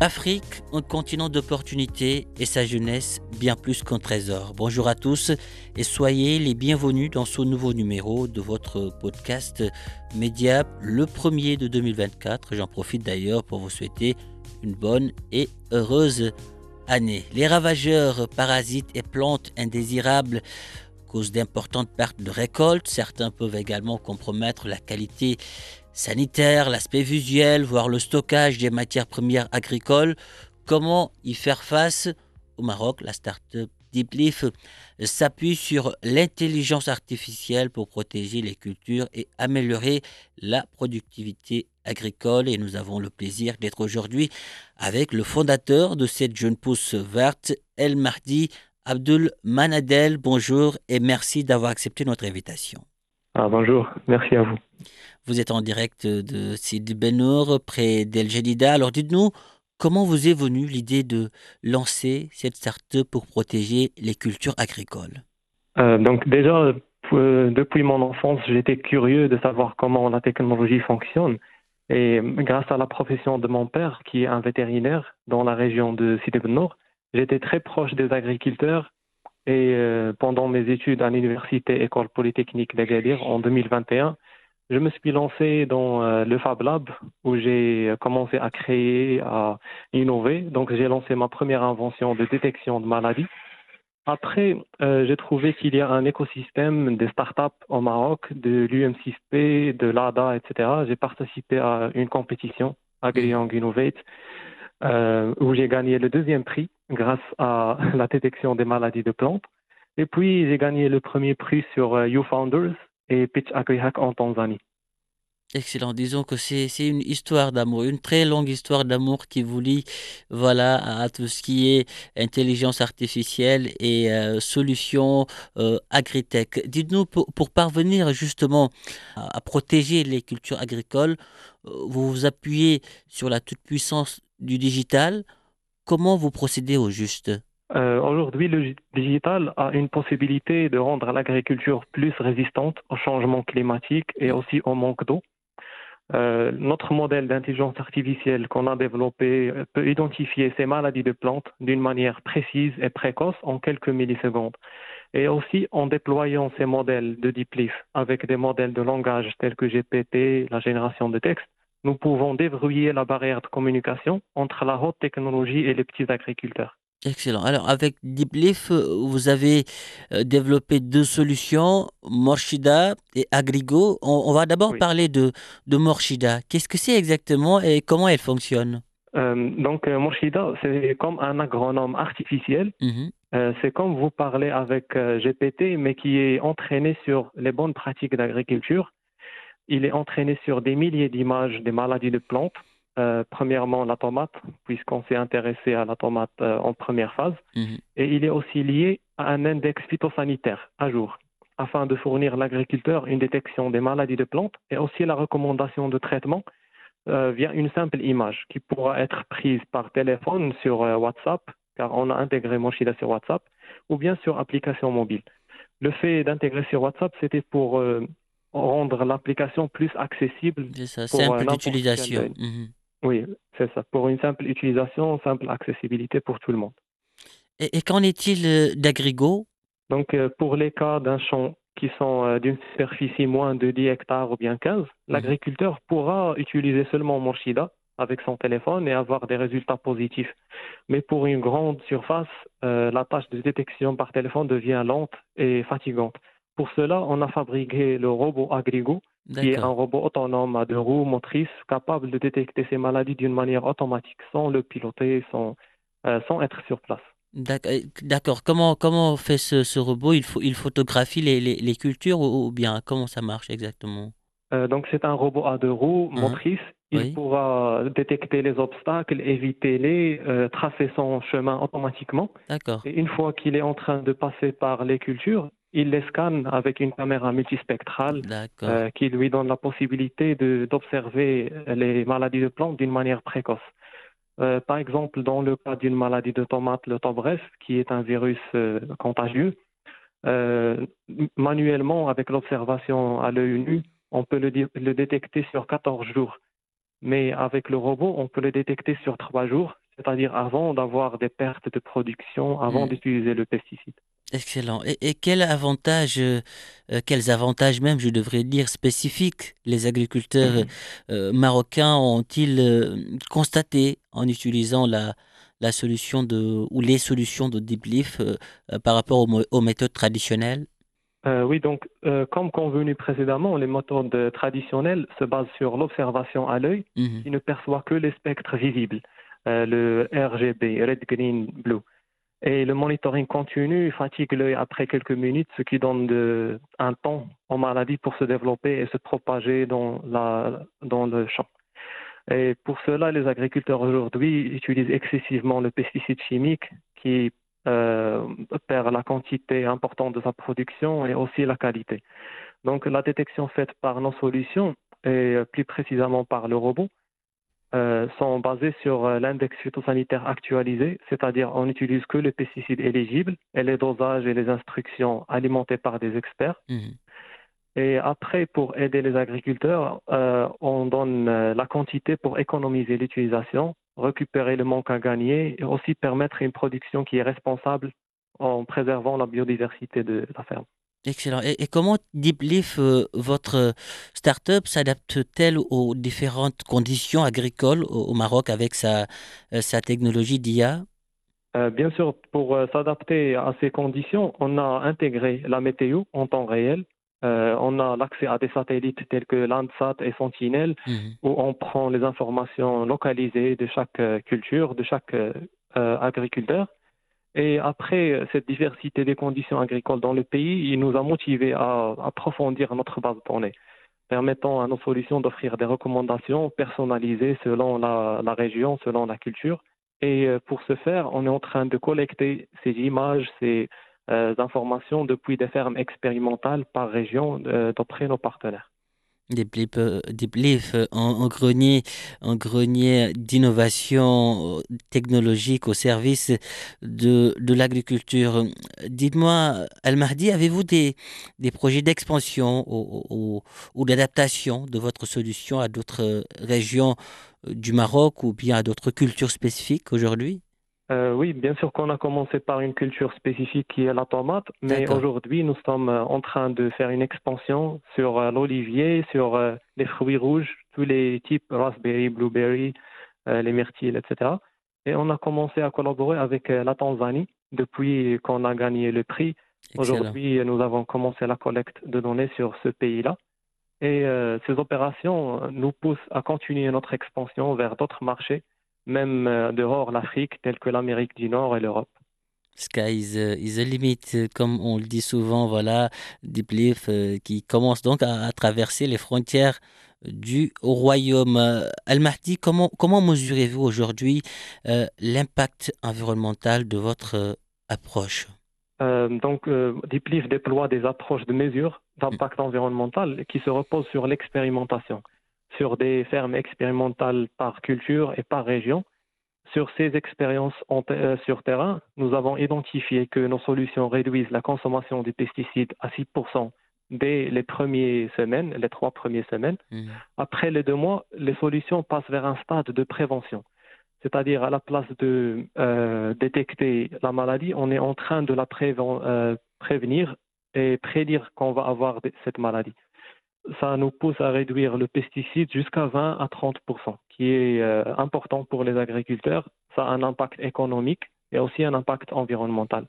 Afrique, un continent d'opportunités et sa jeunesse bien plus qu'un trésor. Bonjour à tous et soyez les bienvenus dans ce nouveau numéro de votre podcast Mediap, le premier de 2024. J'en profite d'ailleurs pour vous souhaiter une bonne et heureuse année. Les ravageurs, parasites et plantes indésirables causent d'importantes pertes de récoltes. Certains peuvent également compromettre la qualité sanitaire, l'aspect visuel, voire le stockage des matières premières agricoles. Comment y faire face Au Maroc, la start-up DeepLeaf s'appuie sur l'intelligence artificielle pour protéger les cultures et améliorer la productivité agricole. Et nous avons le plaisir d'être aujourd'hui avec le fondateur de cette jeune pousse verte, El Mardi Abdul Manadel. Bonjour et merci d'avoir accepté notre invitation. Ah, bonjour, merci à vous. Vous êtes en direct de Sidi Benour, près d'El Jadida. Alors dites-nous, comment vous est venue l'idée de lancer cette start-up pour protéger les cultures agricoles? Euh, Donc déjà, euh, depuis mon enfance, j'étais curieux de savoir comment la technologie fonctionne. Et grâce à la profession de mon père, qui est un vétérinaire dans la région de Sidi Benour, j'étais très proche des agriculteurs et euh, pendant mes études à l'université École Polytechnique d'Agadir en 2021, je me suis lancé dans euh, le Fab Lab où j'ai commencé à créer, à innover. Donc j'ai lancé ma première invention de détection de maladies. Après, euh, j'ai trouvé qu'il y a un écosystème des startups au Maroc, de l'UM6P, de l'ADA, etc. J'ai participé à une compétition, AgriYoung Innovate, euh, où j'ai gagné le deuxième prix grâce à la détection des maladies de plantes. Et puis, j'ai gagné le premier prix sur YouFounders et Pitch en Tanzanie. Excellent. Disons que c'est une histoire d'amour, une très longue histoire d'amour qui vous lie voilà, à tout ce qui est intelligence artificielle et euh, solutions euh, agritech. Dites-nous, pour, parvenir justement à, à, protéger les cultures agricoles, euh, vous vous appuyez sur la toute-puissance du digital. Comment vous procédez au juste? Euh, Aujourd'hui, le digital a une possibilité de rendre l'agriculture plus résistante au changement climatique et aussi au manque d'eau. Euh, notre modèle d'intelligence artificielle qu'on a développé peut identifier ces maladies de plantes d'une manière précise et précoce en quelques millisecondes. Et aussi en déployant ces modèles de deep leaf avec des modèles de langage tels que GPT, la génération de texte, nous pouvons déverrouiller la barrière de communication entre la haute technologie et les petits agriculteurs. Excellent. Alors, avec DeepLeaf, vous avez développé deux solutions, Morshida et Agrigo. On, on va d'abord oui. parler de, de Morshida. Qu'est-ce que c'est exactement et comment elle fonctionne? Euh, Donc, euh, Morshida, c'est comme un agronome artificiel. Mm -hmm. euh, c'est comme vous parlez avec GPT, mais qui est entraîné sur les bonnes pratiques d'agriculture. Il est entraîné sur des milliers d'images des maladies de plantes. Euh, premièrement la tomate, puisqu'on s'est intéressé à la tomate euh, en première phase. -hmm. Et il est aussi lié à un index phytosanitaire à jour, afin de fournir l'agriculteur une détection des maladies de plantes et aussi la recommandation de traitement euh, via une simple image qui pourra être prise par téléphone sur WhatsApp, car on a intégré Moshida sur WhatsApp, ou bien sur application mobile. Le fait d'intégrer sur WhatsApp, c'était pour rendre l'application plus accessible. C'est ça, simple d'utilisation. Oui, c'est ça. Pour une simple utilisation, simple accessibilité pour tout le monde. Et, et qu'en est-il d'Agrigo? Donc, euh, pour les cas d'un champ qui sont euh, d'une superficie moins de 10 hectares ou bien 15, mmh. l'agriculteur pourra utiliser seulement Morshida avec son téléphone et avoir des résultats positifs. Mais pour une grande surface, euh, la tâche de détection par téléphone devient lente et fatigante. Pour cela, on a fabriqué le robot Agrigo, qui est un robot autonome à deux roues motrices capable de détecter ces maladies d'une manière automatique, sans le piloter, sans, euh, sans être sur place. D'accord. Comment, comment fait ce, ce robot? Il, faut, il photographie les, les, les cultures ou, bien comment ça marche exactement? Euh, Donc c'est un robot à deux roues hein? motrices. Il pourra détecter les obstacles, éviter les, euh, tracer son chemin automatiquement. D'accord. Et une fois qu'il est en train de passer par les cultures, il les scanne avec une caméra multispectrale euh, qui lui donne la possibilité d'observer les maladies de plantes d'une manière précoce. Euh, par exemple, dans le cas d'une maladie de tomate, le tobref, qui est un virus euh, contagieux, manuellement, avec l'observation à l'œil nu, on peut le, le, détecter sur 14 jours. Mais avec le robot, on peut le détecter sur 3 jours, c'est-à-dire avant d'avoir des pertes de production, avant hmm. d'utiliser le pesticide. Excellent. Et, quel avantage, euh, quels avantages même, je devrais dire, spécifiques les agriculteurs mhm. euh, marocains ont-ils euh, constaté en utilisant la, la solution de, ou les solutions de Deep Leaf par rapport aux, méthodes traditionnelles? Oui, donc, comme convenu précédemment, les méthodes traditionnelles se basent sur l'observation à l'œil mhm. qui ne perçoit que les spectres visibles, le RGB, Red, Green, Blue. Et le monitoring continu fatigue l'œil après quelques minutes, ce qui donne un temps aux maladies pour se développer et se propager dans le champ. Et pour cela, les agriculteurs aujourd'hui utilisent excessivement le pesticide chimique qui euh, perd la quantité importante de sa production et aussi la qualité. Donc la détection faite par nos solutions et plus précisément par le robot euh, sont basés sur euh, l'index phytosanitaire actualisé, c'est-à-dire on n'utilise que les pesticides éligibles et les dosages et les instructions alimentées par des experts. Mhm. Et après, pour aider les agriculteurs, euh, on donne la quantité pour économiser l'utilisation, récupérer le manque à gagner et aussi permettre une production qui est responsable en préservant la biodiversité de la ferme. Excellent. Et, comment DeepLeaf, euh, votre start-up, s'adapte-t-elle aux différentes conditions agricoles au, Maroc avec sa, euh, sa technologie d'IA euh, Bien sûr, pour s'adapter à ces conditions, on a intégré la météo en temps réel. on a l'accès à des satellites tels que Landsat et Sentinel, mhm. où on prend les informations localisées de chaque culture, de chaque agriculteur. Et après cette diversité des conditions agricoles dans le pays, il nous a motivés à approfondir notre base de données, permettant à nos solutions d'offrir des recommandations personnalisées selon la, région, selon la culture. Et euh, pour ce faire, on est en train de collecter ces images, ces euh, informations depuis des fermes expérimentales par région euh, d'après nos partenaires des livres euh, en, grenier, en grenier d'innovation euh, technologique au service de, de l'agriculture. Dites-moi, Al-Mahdi, avez-vous des, des projets d'expansion ou, ou d'adaptation de votre solution à d'autres régions euh, du Maroc ou bien à d'autres cultures spécifiques aujourd'hui? Euh, oui, bien sûr qu'on a commencé par une culture spécifique qui est la tomate, mais aujourd'hui nous sommes euh, en train de faire une expansion sur euh, l'olivier, sur les fruits rouges, tous les types raspberry, blueberry, les myrtilles, etc. Et on a commencé à collaborer avec la Tanzanie depuis qu'on a gagné le prix. Aujourd'hui, nous avons commencé la collecte de données sur ce pays-là. Et ces opérations nous poussent à continuer notre expansion vers d'autres marchés même euh, dehors l'Afrique, telle que l'Amérique du Nord et l'Europe. Sky is, a limit, comme on le dit souvent, voilà, Deep Leaf euh, qui commence donc à, traverser les frontières du royaume. Al-Mahdi, comment, comment mesurez-vous aujourd'hui euh, l'impact environnemental de votre approche? Donc, Deep Leaf déploie des approches de mesure d'impact environnemental qui se reposent sur l'expérimentation sur des fermes expérimentales par culture et par région. Sur ces expériences euh, sur terrain, nous avons identifié que nos solutions réduisent la consommation des pesticides à 6% dès les premières semaines, les trois premières semaines. Mmh. Après les deux mois, les solutions passent vers un stade de prévention. C'est-à-dire, à la place de euh, détecter la maladie, on est en train de la euh, prévenir et prédire qu'on va avoir cette maladie ça nous pousse à réduire le pesticide jusqu'à 20 à 30% qui est euh, important pour les agriculteurs. Ça a un impact économique et aussi un impact environnemental.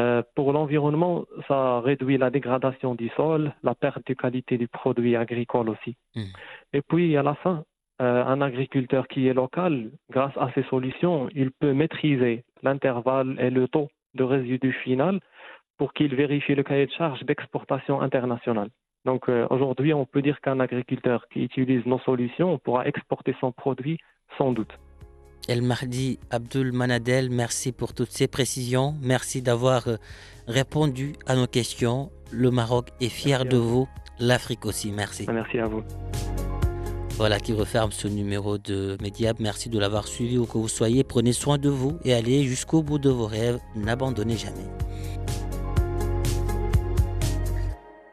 Euh, pour l'environnement, ça réduit la dégradation du sol, la perte de qualité du produit agricole aussi. Mmh. Et puis, à la fin, euh, un agriculteur qui est local, grâce à ces solutions, il peut maîtriser l'intervalle et le taux de résidu final pour qu'il vérifie le cahier de charge d'exportation internationale. Donc euh, aujourd'hui, on peut dire qu'un agriculteur qui utilise nos solutions pourra exporter son produit sans doute. El Mahdi Abdul Manadel, merci pour toutes ces précisions. Merci d'avoir euh, répondu à nos questions. Le Maroc est fier de vous, l'Afrique aussi. Merci. Merci à vous. Voilà qui referme ce numéro de Mediab. Merci de l'avoir suivi où que vous soyez. Prenez soin de vous et allez jusqu'au bout de vos rêves. N'abandonnez jamais.